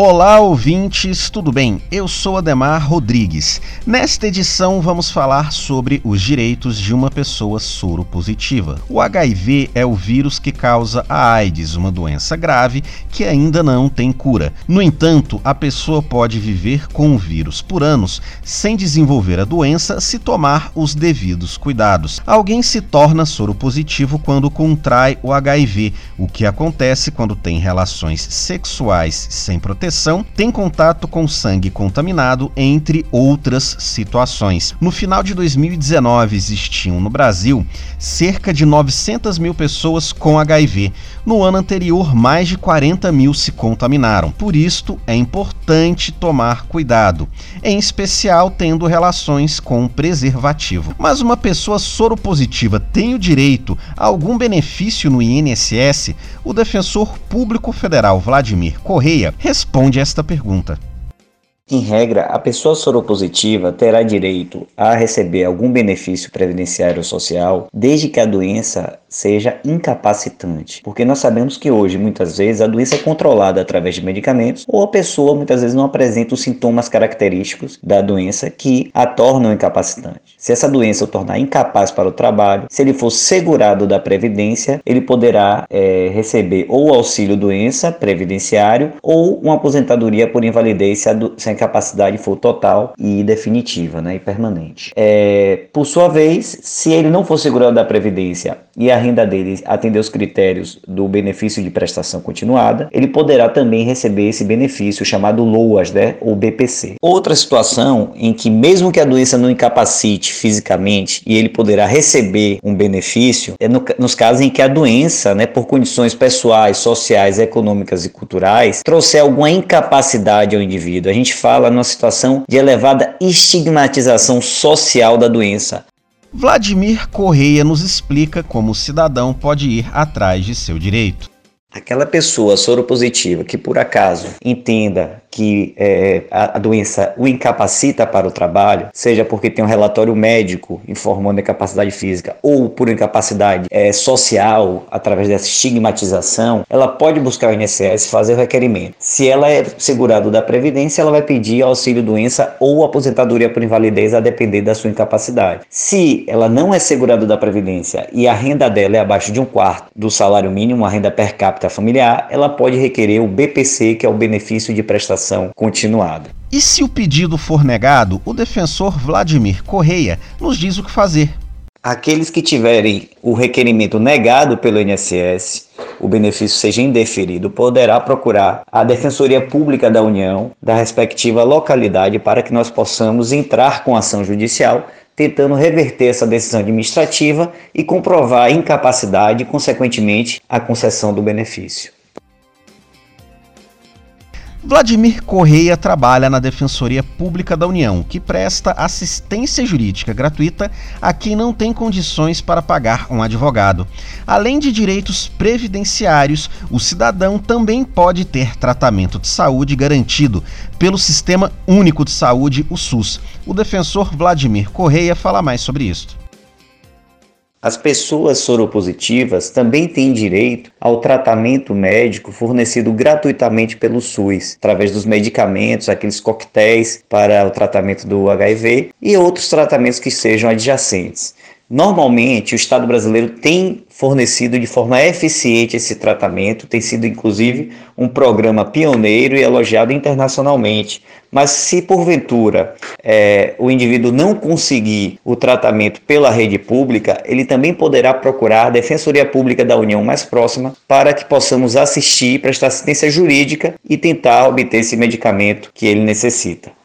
Olá, ouvintes, tudo bem? Eu sou Ademar Rodrigues. Nesta edição, vamos falar sobre os direitos de uma pessoa soropositiva. O HIV é o vírus que causa a AIDS, uma doença grave que ainda não tem cura. No entanto, a pessoa pode viver com o vírus por anos sem desenvolver a doença se tomar os devidos cuidados. Alguém se torna soropositivo quando contrai o HIV, o que acontece quando tem relações sexuais sem proteção tem contato com sangue contaminado, entre outras situações. No final de 2019, existiam no Brasil cerca de 900 mil pessoas com HIV. No ano anterior, mais de 40 mil se contaminaram. Por isto, é importante tomar cuidado, em especial tendo relações com preservativo. Mas uma pessoa soropositiva tem o direito a algum benefício no INSS? O defensor público federal Vladimir Correia responde responde esta pergunta. Em regra, a pessoa soropositiva terá direito a receber algum benefício previdenciário social desde que a doença seja incapacitante. Porque nós sabemos que hoje, muitas vezes, a doença é controlada através de medicamentos ou a pessoa muitas vezes não apresenta os sintomas característicos da doença que a tornam incapacitante. Se essa doença o tornar incapaz para o trabalho, se ele for segurado da Previdência, ele poderá é, receber ou auxílio doença previdenciário ou uma aposentadoria por invalidez se a, se a incapacidade for total e definitiva né, e permanente. É, por sua vez, se ele não for segurado da Previdência e a renda dele atender os critérios do benefício de prestação continuada, ele poderá também receber esse benefício chamado LOAS, né, ou BPC. Outra situação em que mesmo que a doença não incapacite fisicamente e ele poderá receber um benefício é no, nos casos em que a doença, né, por condições pessoais, sociais, econômicas e culturais, trouxer alguma incapacidade ao indivíduo. A gente fala numa situação de elevada estigmatização social da doença. Vladimir Correia nos explica como o cidadão pode ir atrás de seu direito. Aquela pessoa soropositiva que por acaso entenda que é, a, a, doença o incapacita para o trabalho, seja porque tem um relatório médico informando a incapacidade física ou por incapacidade é, social, através dessa estigmatização, ela pode buscar o INSS e fazer o requerimento. Se ela é segurado da Previdência, ela vai pedir auxílio doença ou aposentadoria por invalidez a depender da sua incapacidade. Se ela não é segurada da Previdência e a renda dela é abaixo de um quarto do salário mínimo, a renda per capita familiar, ela pode requerer o BPC, que é o benefício de prestação continuada. E se o pedido for negado, o defensor Vladimir Correia nos diz o que fazer. Aqueles que tiverem o requerimento negado pelo INSS, o benefício seja indeferido, poderá procurar a Defensoria Pública da União da respectiva localidade para que nós possamos entrar com ação judicial tentando reverter essa decisão administrativa e comprovar a incapacidade e, consequentemente, a concessão do benefício. Vladimir Correia trabalha na Defensoria Pública da União, que presta assistência jurídica gratuita a quem não tem condições para pagar um advogado. Além de direitos previdenciários, o cidadão também pode ter tratamento de saúde garantido pelo Sistema Único de Saúde, o SUS. O defensor Vladimir Correia fala mais sobre isso. As pessoas soropositivas também têm direito ao tratamento médico fornecido gratuitamente pelo SUS, através dos medicamentos, aqueles coquetéis para o tratamento do HIV e outros tratamentos que sejam adjacentes. Normalmente, o Estado brasileiro tem fornecido de forma eficiente esse tratamento, tem sido inclusive um programa pioneiro e elogiado internacionalmente. Mas se porventura é, o indivíduo não conseguir o tratamento pela rede pública, ele também poderá procurar a Defensoria Pública da União mais próxima para que possamos assistir, prestar assistência jurídica e tentar obter esse medicamento que ele necessita.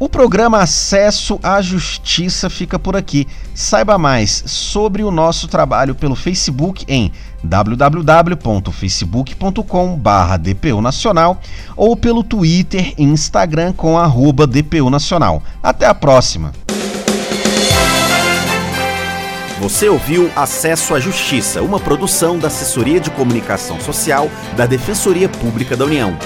O programa Acesso à Justiça fica por aqui. Saiba mais sobre o nosso trabalho pelo Facebook em www.facebook.com/dpu nacional ou pelo Twitter e Instagram com arroba DPU Nacional. Até a próxima. Você ouviu Acesso à Justiça, uma produção da Assessoria de Comunicação Social da Defensoria Pública da União.